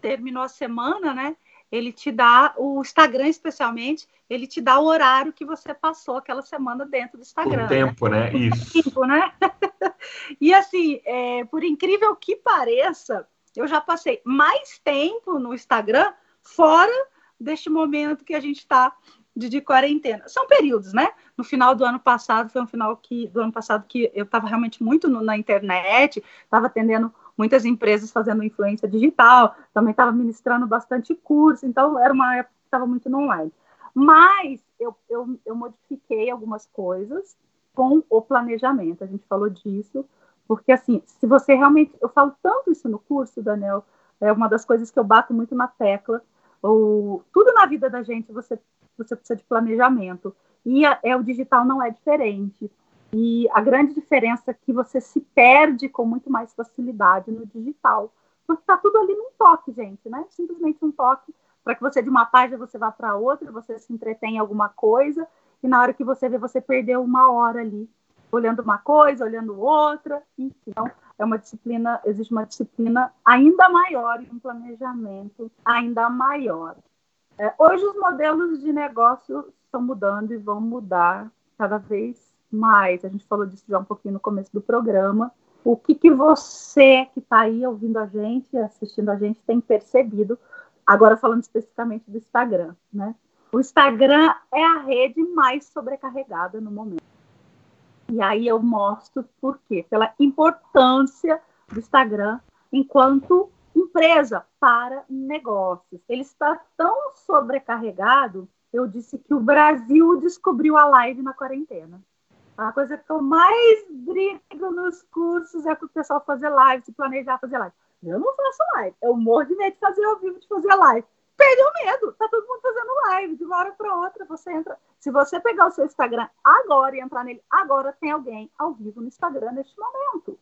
Terminou a semana, né? Ele te dá, o Instagram especialmente, ele te dá o horário que você passou aquela semana dentro do Instagram. O tempo, né? né? Isso. Tempo, né? e assim, é, por incrível que pareça, eu já passei mais tempo no Instagram fora deste momento que a gente está de, de, quarentena. São períodos, né? No final do ano passado, foi um final que, do ano passado que eu estava realmente muito no, na internet, estava atendendo muitas empresas fazendo influência digital, também estava ministrando bastante curso, então era uma época que estava muito no online. Mas eu, eu, eu modifiquei algumas coisas com o planejamento, a gente falou disso, porque assim, se você realmente, eu falo tanto isso no curso, Daniel, é uma das coisas que eu bato muito na tecla, ou tudo na vida da gente você você precisa de planejamento e a, é o digital não é diferente e a grande diferença é que você se perde com muito mais facilidade no digital, porque está tudo ali num toque, gente, né? Simplesmente um toque para que você de uma página você vá para outra, você se entretém em alguma coisa e na hora que você vê você perdeu uma hora ali olhando uma coisa, olhando outra. Então, é uma disciplina, existe uma disciplina ainda maior e um planejamento ainda maior. É, hoje os modelos de negócio estão mudando e vão mudar cada vez mais, a gente falou disso já um pouquinho no começo do programa, o que, que você que está aí ouvindo a gente, assistindo a gente, tem percebido, agora falando especificamente do Instagram, né? O Instagram é a rede mais sobrecarregada no momento. E aí eu mostro por quê? Pela importância do Instagram enquanto empresa para negócios. Ele está tão sobrecarregado, eu disse que o Brasil descobriu a live na quarentena. A coisa que eu mais brigo nos cursos é com o pessoal fazer live, se planejar fazer live. Eu não faço live. Eu morro de medo de fazer ao vivo, de fazer live. Perdeu o medo. Tá todo mundo fazendo live. De uma hora para outra, você entra. Se você pegar o seu Instagram agora e entrar nele agora, tem alguém ao vivo no Instagram neste momento.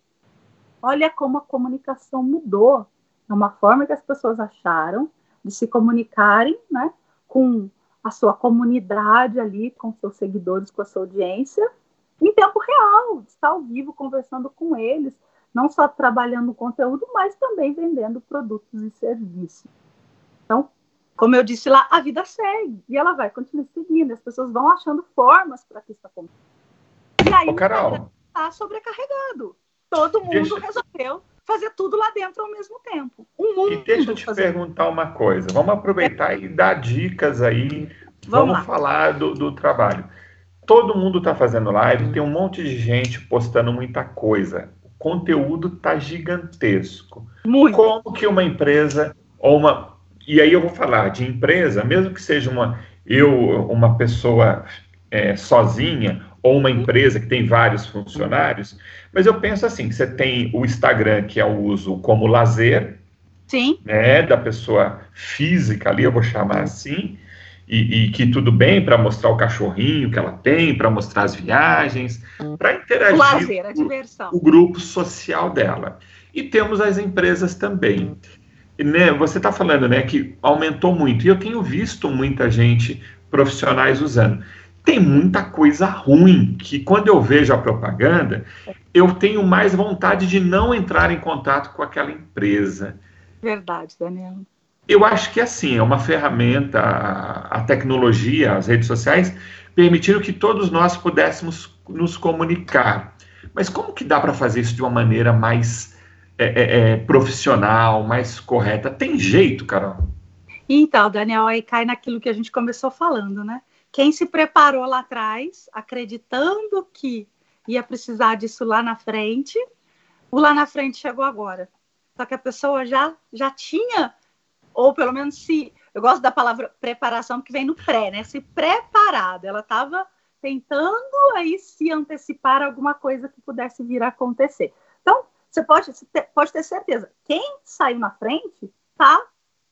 Olha como a comunicação mudou. É uma forma que as pessoas acharam de se comunicarem né, com a sua comunidade ali, com seus seguidores, com a sua audiência, em tempo real, estar ao vivo conversando com eles, não só trabalhando conteúdo, mas também vendendo produtos e serviços. Então, como eu disse lá, a vida segue e ela vai continuar seguindo. As pessoas vão achando formas para que isso aconteça. E aí, está sobrecarregado. Todo mundo deixa... resolveu fazer tudo lá dentro ao mesmo tempo. Um mundo e deixa eu te perguntar uma coisa. Vamos aproveitar e dar dicas aí. Vamos, Vamos falar do, do trabalho todo mundo está fazendo live, tem um monte de gente postando muita coisa. O conteúdo está gigantesco. Muito. Como que uma empresa ou uma e aí eu vou falar de empresa, mesmo que seja uma eu uma pessoa é, sozinha ou uma empresa que tem vários funcionários, mas eu penso assim, você tem o Instagram que é o uso como lazer, Sim. né, da pessoa física ali, eu vou chamar assim, e, e, que tudo bem para mostrar o cachorrinho que ela tem, para mostrar as viagens, para interagir o, lazer, a diversão. o grupo social dela. E temos as empresas também. Né, você está falando né, que aumentou muito, e eu tenho visto muita gente profissionais usando. Tem muita coisa ruim que, quando eu vejo a propaganda, eu tenho mais vontade de não entrar em contato com aquela empresa. Verdade, Daniel. Eu acho que assim, é uma ferramenta, a tecnologia, as redes sociais, permitiram que todos nós pudéssemos nos comunicar. Mas como que dá para fazer isso de uma maneira mais é, é, é, profissional, mais correta? Tem jeito, Carol? Então, Daniel, aí cai naquilo que a gente começou falando, né? Quem se preparou lá atrás, acreditando que ia precisar disso lá na frente, o lá na frente chegou agora. Só que a pessoa já, já tinha ou pelo menos se. Eu gosto da palavra preparação, porque vem no pré, né? Se preparado. Ela estava tentando aí se antecipar alguma coisa que pudesse vir a acontecer. Então, você pode, pode ter certeza, quem saiu na frente está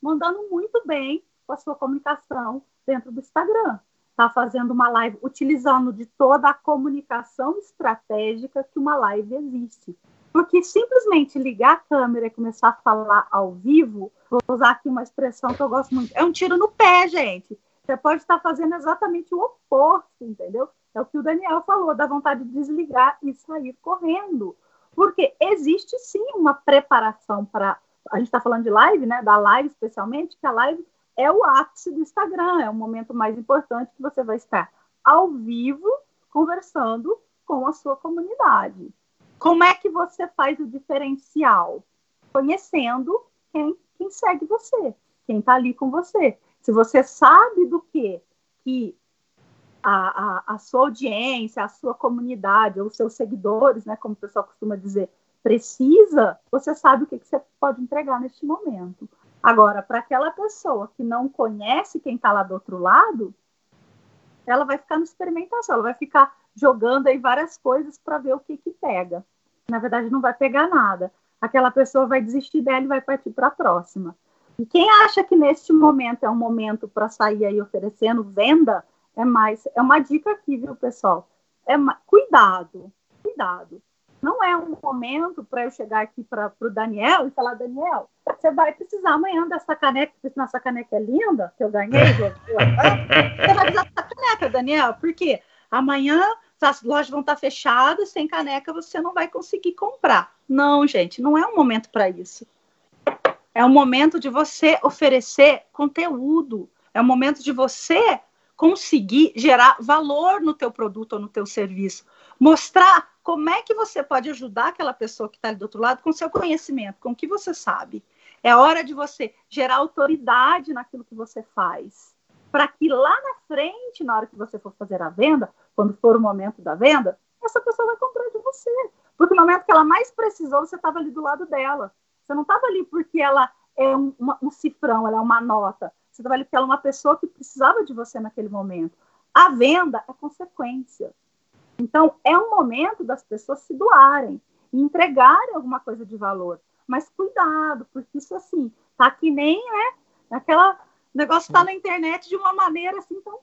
mandando muito bem com a sua comunicação dentro do Instagram. Está fazendo uma live utilizando de toda a comunicação estratégica que uma live existe. Porque simplesmente ligar a câmera e começar a falar ao vivo, vou usar aqui uma expressão que eu gosto muito, é um tiro no pé, gente. Você pode estar fazendo exatamente o oposto, entendeu? É o que o Daniel falou, da vontade de desligar e sair correndo. Porque existe sim uma preparação para. A gente está falando de live, né? Da live especialmente, que a live é o ápice do Instagram, é o momento mais importante que você vai estar ao vivo conversando com a sua comunidade. Como é que você faz o diferencial? Conhecendo quem, quem segue você, quem está ali com você. Se você sabe do que que a, a, a, sua audiência, a sua comunidade, ou seus seguidores, né, como o pessoal costuma dizer, precisa, você sabe o que, que você pode entregar neste momento. Agora, para aquela pessoa que não conhece quem está lá do outro lado, ela vai ficar na experimentação, ela vai ficar jogando aí várias coisas para ver o que, que pega. Na verdade, não vai pegar nada. Aquela pessoa vai desistir dela e vai partir para a próxima. E quem acha que neste momento é um momento para sair aí oferecendo venda, é mais. É uma dica aqui, viu, pessoal? É cuidado, cuidado. Não é um momento para eu chegar aqui para o Daniel e falar, Daniel, você vai precisar amanhã dessa caneca, porque nossa caneca é linda, que eu ganhei. você vai precisar dessa caneca, Daniel, porque amanhã as lojas vão estar fechadas, sem caneca você não vai conseguir comprar. Não, gente, não é um momento para isso. É um momento de você oferecer conteúdo. É um momento de você conseguir gerar valor no teu produto ou no teu serviço. Mostrar como é que você pode ajudar aquela pessoa que está ali do outro lado com seu conhecimento, com o que você sabe. É hora de você gerar autoridade naquilo que você faz. Para que lá na frente, na hora que você for fazer a venda, quando for o momento da venda, essa pessoa vai comprar de você. Porque no momento que ela mais precisou, você estava ali do lado dela. Você não estava ali porque ela é um, uma, um cifrão, ela é uma nota. Você estava ali porque ela é uma pessoa que precisava de você naquele momento. A venda é consequência. Então, é um momento das pessoas se doarem e entregarem alguma coisa de valor. Mas cuidado, porque isso assim, tá que nem, né? Aquela negócio está na internet de uma maneira assim, então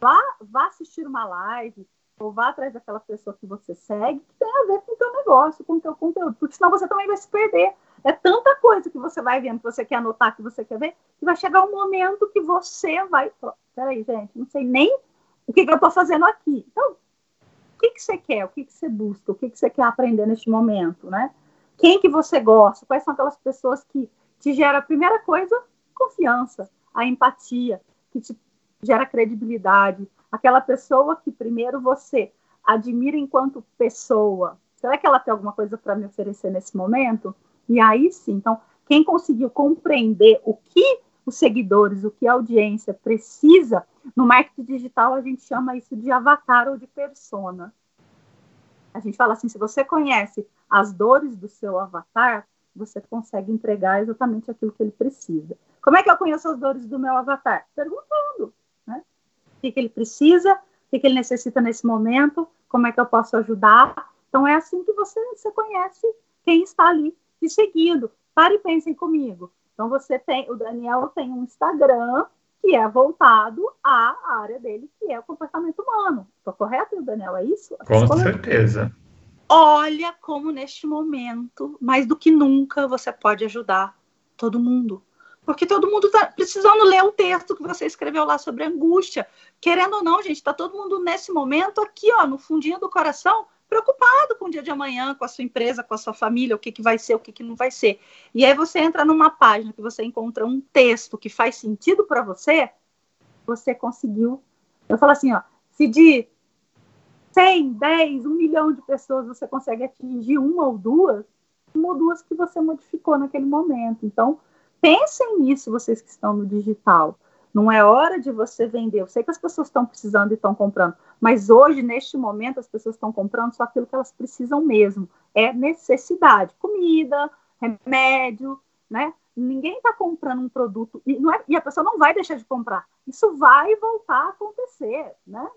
vá, vá assistir uma live, ou vá atrás daquela pessoa que você segue, que tem a ver com o teu negócio, com o teu conteúdo, porque senão você também vai se perder. É tanta coisa que você vai vendo, que você quer anotar, que você quer ver, que vai chegar um momento que você vai. Peraí, gente, não sei nem o que, que eu estou fazendo aqui. Então, o que, que você quer? O que, que você busca? O que, que você quer aprender neste momento, né? Quem que você gosta? Quais são aquelas pessoas que te geram a primeira coisa? Confiança, a empatia, que te gera credibilidade, aquela pessoa que primeiro você admira enquanto pessoa. Será que ela tem alguma coisa para me oferecer nesse momento? E aí sim, então, quem conseguiu compreender o que os seguidores, o que a audiência precisa, no marketing digital a gente chama isso de avatar ou de persona. A gente fala assim, se você conhece as dores do seu avatar, você consegue entregar exatamente aquilo que ele precisa. Como é que eu conheço as dores do meu avatar? Perguntando o que, que ele precisa, o que, que ele necessita nesse momento, como é que eu posso ajudar. Então, é assim que você, você conhece quem está ali te seguindo. Pare e pensem comigo. Então, você tem, o Daniel tem um Instagram que é voltado à área dele, que é o comportamento humano. Estou correto, Daniel? É isso? Com certeza. Olha como neste momento, mais do que nunca, você pode ajudar todo mundo porque todo mundo está precisando ler o texto que você escreveu lá sobre angústia. Querendo ou não, gente, está todo mundo nesse momento aqui, ó, no fundinho do coração, preocupado com o dia de amanhã, com a sua empresa, com a sua família, o que, que vai ser, o que, que não vai ser. E aí você entra numa página que você encontra um texto que faz sentido para você, você conseguiu. Eu falo assim, ó, se de 100, 10, 1 milhão de pessoas você consegue atingir uma ou duas, uma ou duas que você modificou naquele momento. Então, Pensem nisso, vocês que estão no digital. Não é hora de você vender. Eu sei que as pessoas estão precisando e estão comprando, mas hoje, neste momento, as pessoas estão comprando só aquilo que elas precisam mesmo. É necessidade. Comida, remédio, né? Ninguém está comprando um produto e, é, e, a pessoa não vai deixar de comprar. Isso vai voltar a acontecer, né?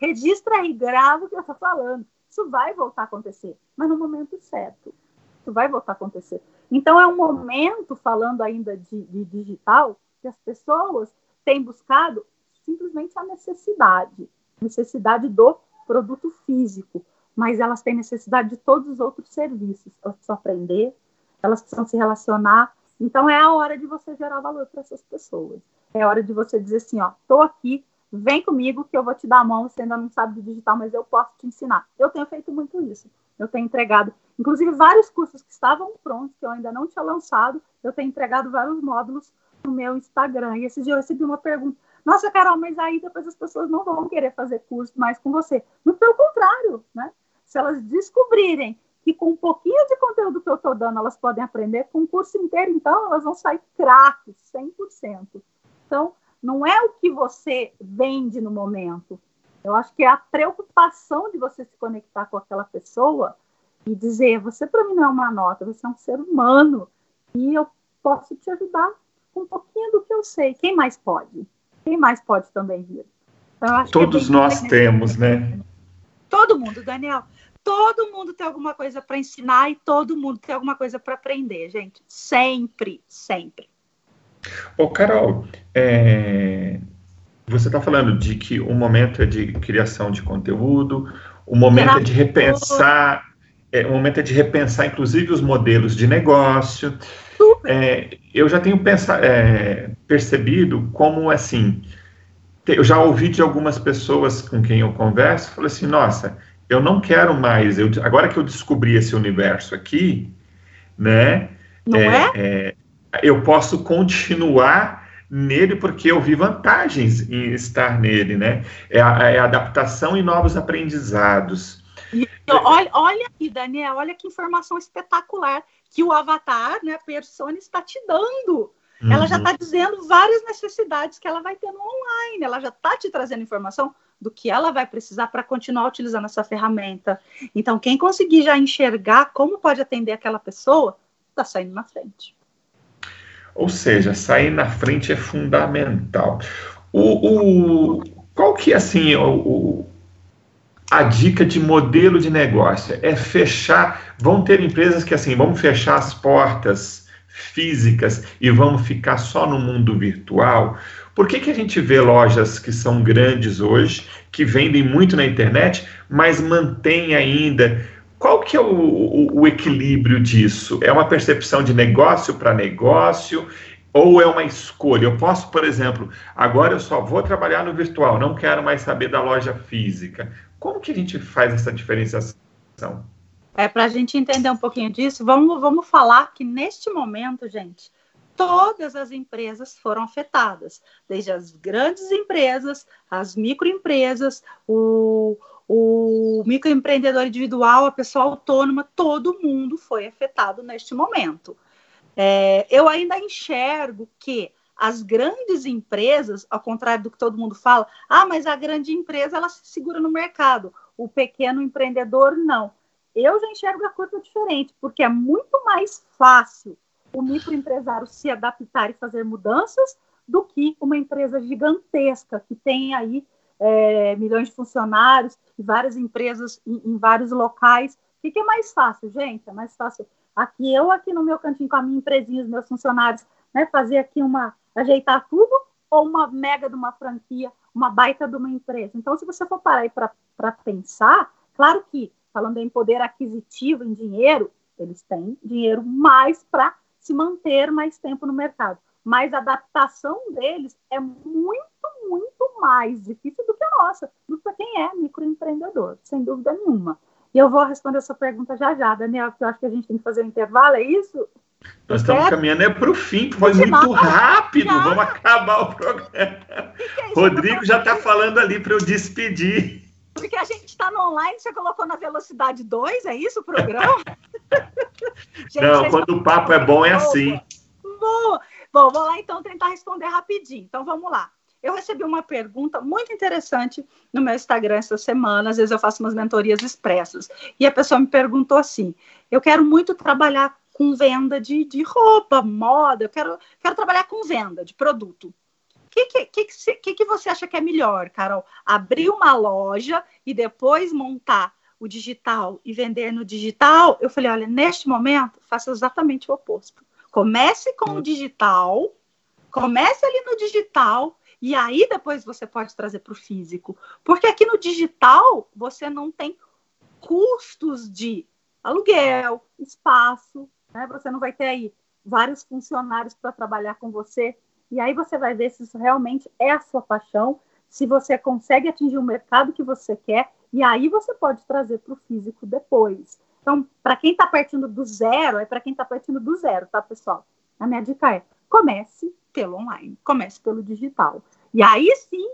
Registra aí, grava o que eu estou falando. Isso vai voltar a acontecer, mas no momento certo. Isso vai voltar a acontecer. Então, é um momento, falando ainda de, de digital, que as pessoas têm buscado simplesmente a necessidade necessidade do produto físico, mas elas têm necessidade de todos os outros serviços. Elas precisam aprender, elas precisam se relacionar. Então, é a hora de você gerar valor para essas pessoas. É hora de você dizer assim: ó, estou aqui, vem comigo que eu vou te dar a mão. Você ainda não sabe de digital, mas eu posso te ensinar. Eu tenho feito muito isso. Eu tenho entregado Inclusive, vários cursos que estavam prontos, que eu ainda não tinha lançado, eu tenho entregado vários módulos no meu Instagram. E esse dia eu recebi uma pergunta. Nossa, Carol, mas aí depois as pessoas não vão querer fazer curso mais com você. Muito pelo contrário, né? Se elas descobrirem que com um pouquinho de conteúdo que eu estou dando, elas podem aprender, com o curso inteiro, então, elas vão sair craques, 100%. Então, não é o que você vende no momento. Eu acho que é a preocupação de você se conectar com aquela pessoa e dizer: você para mim não é uma nota, você é um ser humano e eu posso te ajudar com um pouquinho do que eu sei. Quem mais pode? Quem mais pode também vir? Então, é Todos é nós temos, né? Todo mundo, Daniel. Todo mundo tem alguma coisa para ensinar e todo mundo tem alguma coisa para aprender, gente. Sempre, sempre. Ô, Carol, é... você está falando de que o momento é de criação de conteúdo, o momento é de repensar, é, o momento é de repensar, inclusive, os modelos de negócio. É, eu já tenho pensar, é, percebido como, assim, eu já ouvi de algumas pessoas com quem eu converso, falei assim, nossa, eu não quero mais, eu, agora que eu descobri esse universo aqui, né, não é, é? é eu posso continuar nele porque eu vi vantagens em estar nele, né? É a, é a adaptação e novos aprendizados. E, olha, olha aqui, Daniel, olha que informação espetacular que o avatar, né, a persona está te dando. Uhum. Ela já está uhum. dizendo várias necessidades que ela vai ter no online. Ela já está te trazendo informação do que ela vai precisar para continuar utilizando essa ferramenta. Então, quem conseguir já enxergar como pode atender aquela pessoa, está saindo na frente. Ou seja, sair na frente é fundamental. O, o qual que é assim o, a dica de modelo de negócio? É fechar. Vão ter empresas que assim vão fechar as portas físicas e vão ficar só no mundo virtual. Por que, que a gente vê lojas que são grandes hoje, que vendem muito na internet, mas mantém ainda qual que é o, o, o equilíbrio disso? É uma percepção de negócio para negócio ou é uma escolha? Eu posso, por exemplo, agora eu só vou trabalhar no virtual, não quero mais saber da loja física. Como que a gente faz essa diferenciação? É, para a gente entender um pouquinho disso, vamos, vamos falar que neste momento, gente, todas as empresas foram afetadas, desde as grandes empresas, as microempresas, o, o microempreendedor individual, a pessoa autônoma, todo mundo foi afetado neste momento. É, eu ainda enxergo que as grandes empresas, ao contrário do que todo mundo fala, ah, mas a grande empresa ela se segura no mercado, o pequeno empreendedor não. Eu já enxergo a coisa diferente, porque é muito mais fácil o microempresário se adaptar e fazer mudanças do que uma empresa gigantesca que tem aí é, milhões de funcionários e várias empresas em, em vários locais. O que, é mais fácil, gente? É mais fácil aqui eu aqui no meu cantinho com a minha empresinha, os meus funcionários, né, fazer aqui uma ajeitar tudo ou uma mega de uma franquia, uma baita de uma empresa. Então, se você for parar aí para pensar, claro que falando em poder aquisitivo, em dinheiro, eles têm dinheiro mais para se manter mais tempo no mercado. Mas a adaptação deles é muito muito mais difícil do que a nossa, do que quem é microempreendedor, sem dúvida nenhuma. E eu vou responder essa pergunta já já, Daniel, porque eu acho que a gente tem que fazer um intervalo, é isso? Nós estamos caminhando é para o fim, foi muito rápido, vamos acabar o programa. É Rodrigo já está falando ali para eu despedir. Porque a gente está no online, você colocou na velocidade 2, é isso o programa? gente, Não, quando o papo é bom é assim. Bom, bom, vou lá então tentar responder rapidinho. Então vamos lá. Eu recebi uma pergunta muito interessante no meu Instagram essa semana. Às vezes eu faço umas mentorias expressas. E a pessoa me perguntou assim: eu quero muito trabalhar com venda de, de roupa, moda, eu quero, quero trabalhar com venda de produto. O que, que, que, que, que você acha que é melhor, Carol? Abrir uma loja e depois montar o digital e vender no digital? Eu falei: olha, neste momento, faça exatamente o oposto. Comece com o digital, comece ali no digital e aí depois você pode trazer para o físico. Porque aqui no digital você não tem custos de aluguel, espaço, né? Você não vai ter aí vários funcionários para trabalhar com você. E aí você vai ver se isso realmente é a sua paixão, se você consegue atingir o mercado que você quer, e aí você pode trazer para o físico depois. Então, para quem está partindo do zero, é para quem está partindo do zero, tá, pessoal? A minha dica é: comece pelo online, comece pelo digital. E aí sim,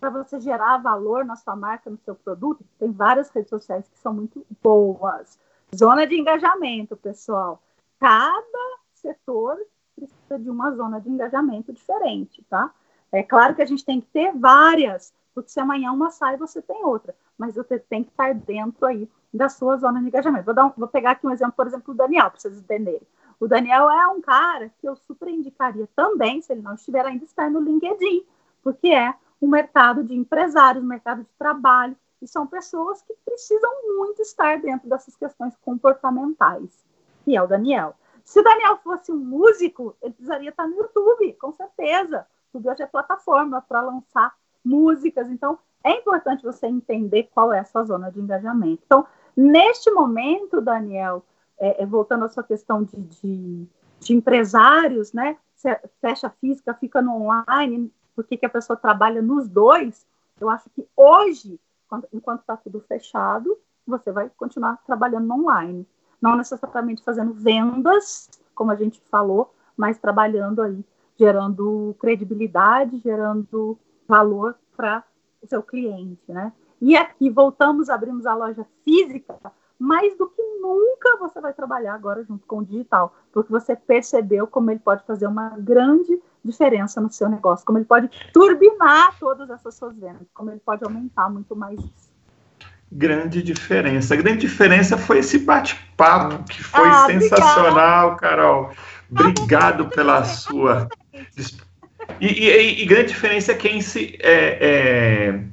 para você gerar valor na sua marca, no seu produto, tem várias redes sociais que são muito boas. Zona de engajamento, pessoal. Cada setor precisa de uma zona de engajamento diferente, tá? É claro que a gente tem que ter várias, porque se amanhã uma sai, você tem outra. Mas você tem que estar dentro aí da sua zona de engajamento. Vou, um, vou pegar aqui um exemplo, por exemplo, do Daniel, para vocês entenderem. O Daniel é um cara que eu super indicaria também, se ele não estiver ainda, estar no LinkedIn, porque é um mercado de empresários, um mercado de trabalho, e são pessoas que precisam muito estar dentro dessas questões comportamentais, que é o Daniel. Se o Daniel fosse um músico, ele precisaria estar no YouTube, com certeza. Tudo hoje é plataforma para lançar músicas. Então, é importante você entender qual é a sua zona de engajamento. Então, neste momento, Daniel, é, é, voltando à sua questão de, de, de empresários, né? fecha física, fica no online, porque que a pessoa trabalha nos dois, eu acho que hoje, quando, enquanto está tudo fechado, você vai continuar trabalhando online. Não necessariamente fazendo vendas, como a gente falou, mas trabalhando aí, gerando credibilidade, gerando valor para o seu cliente, né? E aqui voltamos, abrimos a loja física mais do que nunca você vai trabalhar agora junto com o digital, porque você percebeu como ele pode fazer uma grande diferença no seu negócio, como ele pode turbinar todas essas suas vendas, como ele pode aumentar muito mais isso. Grande diferença. A grande diferença foi esse bate-papo que foi ah, sensacional, obrigada. Carol. Obrigado pela sua. E, e, e, grande diferença é quem se é, é,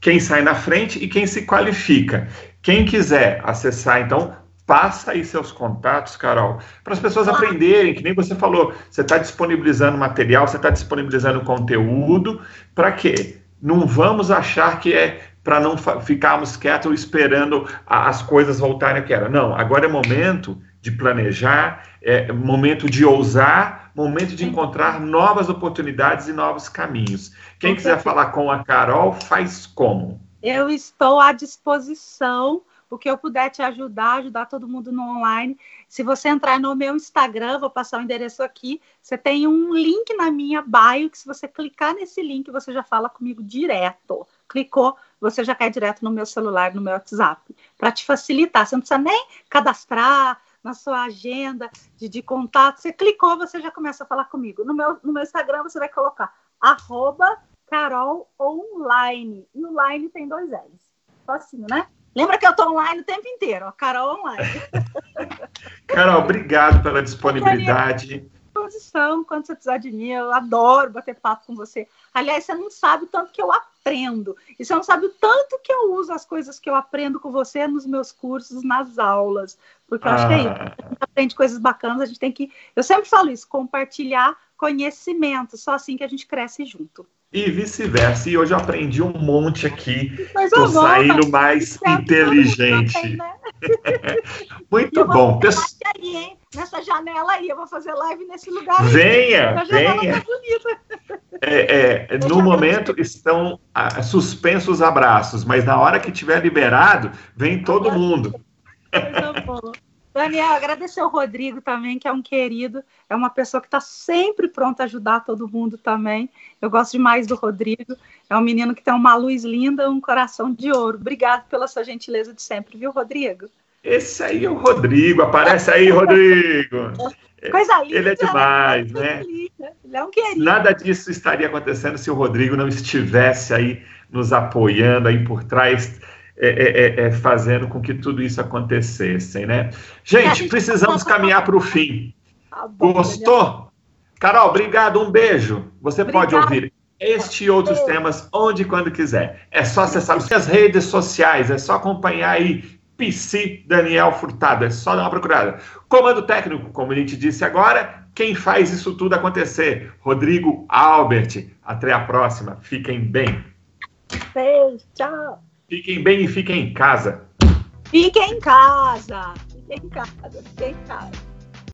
quem sai na frente e quem se qualifica. Quem quiser acessar, então, passa aí seus contatos, Carol, para as pessoas aprenderem, que nem você falou, você está disponibilizando material, você está disponibilizando conteúdo, para quê? Não vamos achar que é para não ficarmos quietos esperando as coisas voltarem ao que era. Não, agora é momento de planejar, é momento de ousar, momento de encontrar novas oportunidades e novos caminhos. Quem quiser falar com a Carol, faz como? Eu estou à disposição, o que eu puder te ajudar, ajudar todo mundo no online. Se você entrar no meu Instagram, vou passar o endereço aqui, você tem um link na minha bio, que se você clicar nesse link, você já fala comigo direto. Clicou, você já cai direto no meu celular, no meu WhatsApp, para te facilitar. Você não precisa nem cadastrar na sua agenda de, de contato. Você clicou, você já começa a falar comigo. No meu, no meu Instagram, você vai colocar arroba Carol Online. E o Line tem dois L's. Facinho, né? Lembra que eu estou online o tempo inteiro, ó, Carol Online. Carol, obrigado pela disponibilidade. Disposição, quando você precisar de mim, eu adoro bater papo com você. Aliás, você não sabe o tanto que eu aprendo. E você não sabe o tanto que eu uso as coisas que eu aprendo com você nos meus cursos, nas aulas. Porque eu ah. acho que é isso. Ah. A gente aprende coisas bacanas, a gente tem que. Eu sempre falo isso, compartilhar conhecimento. Só assim que a gente cresce junto e vice-versa. E hoje eu aprendi um monte aqui. Estou saindo mais inteligente. né? Muito bom. Pesso... Aí, Nessa janela aí, eu vou fazer live nesse lugar. Venha, aí. venha. Tá é, é, no momento estão ah, suspensos os abraços, mas na hora que tiver liberado, vem todo mundo. Muito bom. Daniel, agradecer ao Rodrigo também, que é um querido, é uma pessoa que está sempre pronta a ajudar todo mundo também. Eu gosto demais do Rodrigo, é um menino que tem uma luz linda, um coração de ouro. Obrigado pela sua gentileza de sempre, viu, Rodrigo? Esse aí é o Rodrigo, aparece aí, Rodrigo. Coisa linda. Ele é demais, né? Ele é um querido. Nada disso estaria acontecendo se o Rodrigo não estivesse aí nos apoiando aí por trás é é, é, é, fazendo com que tudo isso acontecesse, né? Gente, precisamos caminhar para o fim. Tá Gostou? Carol, obrigado, um beijo. Você pode ouvir este e outros temas onde e quando quiser. É só acessar as redes sociais, é só acompanhar aí PC Daniel Furtado, é só dar uma procurada. Comando técnico, como a gente disse agora, quem faz isso tudo acontecer? Rodrigo Albert. Até a próxima. Fiquem bem. Beijo, tchau. Fiquem bem e fiquem em casa. Fiquem em casa. Fiquem em casa. Fiquem em casa.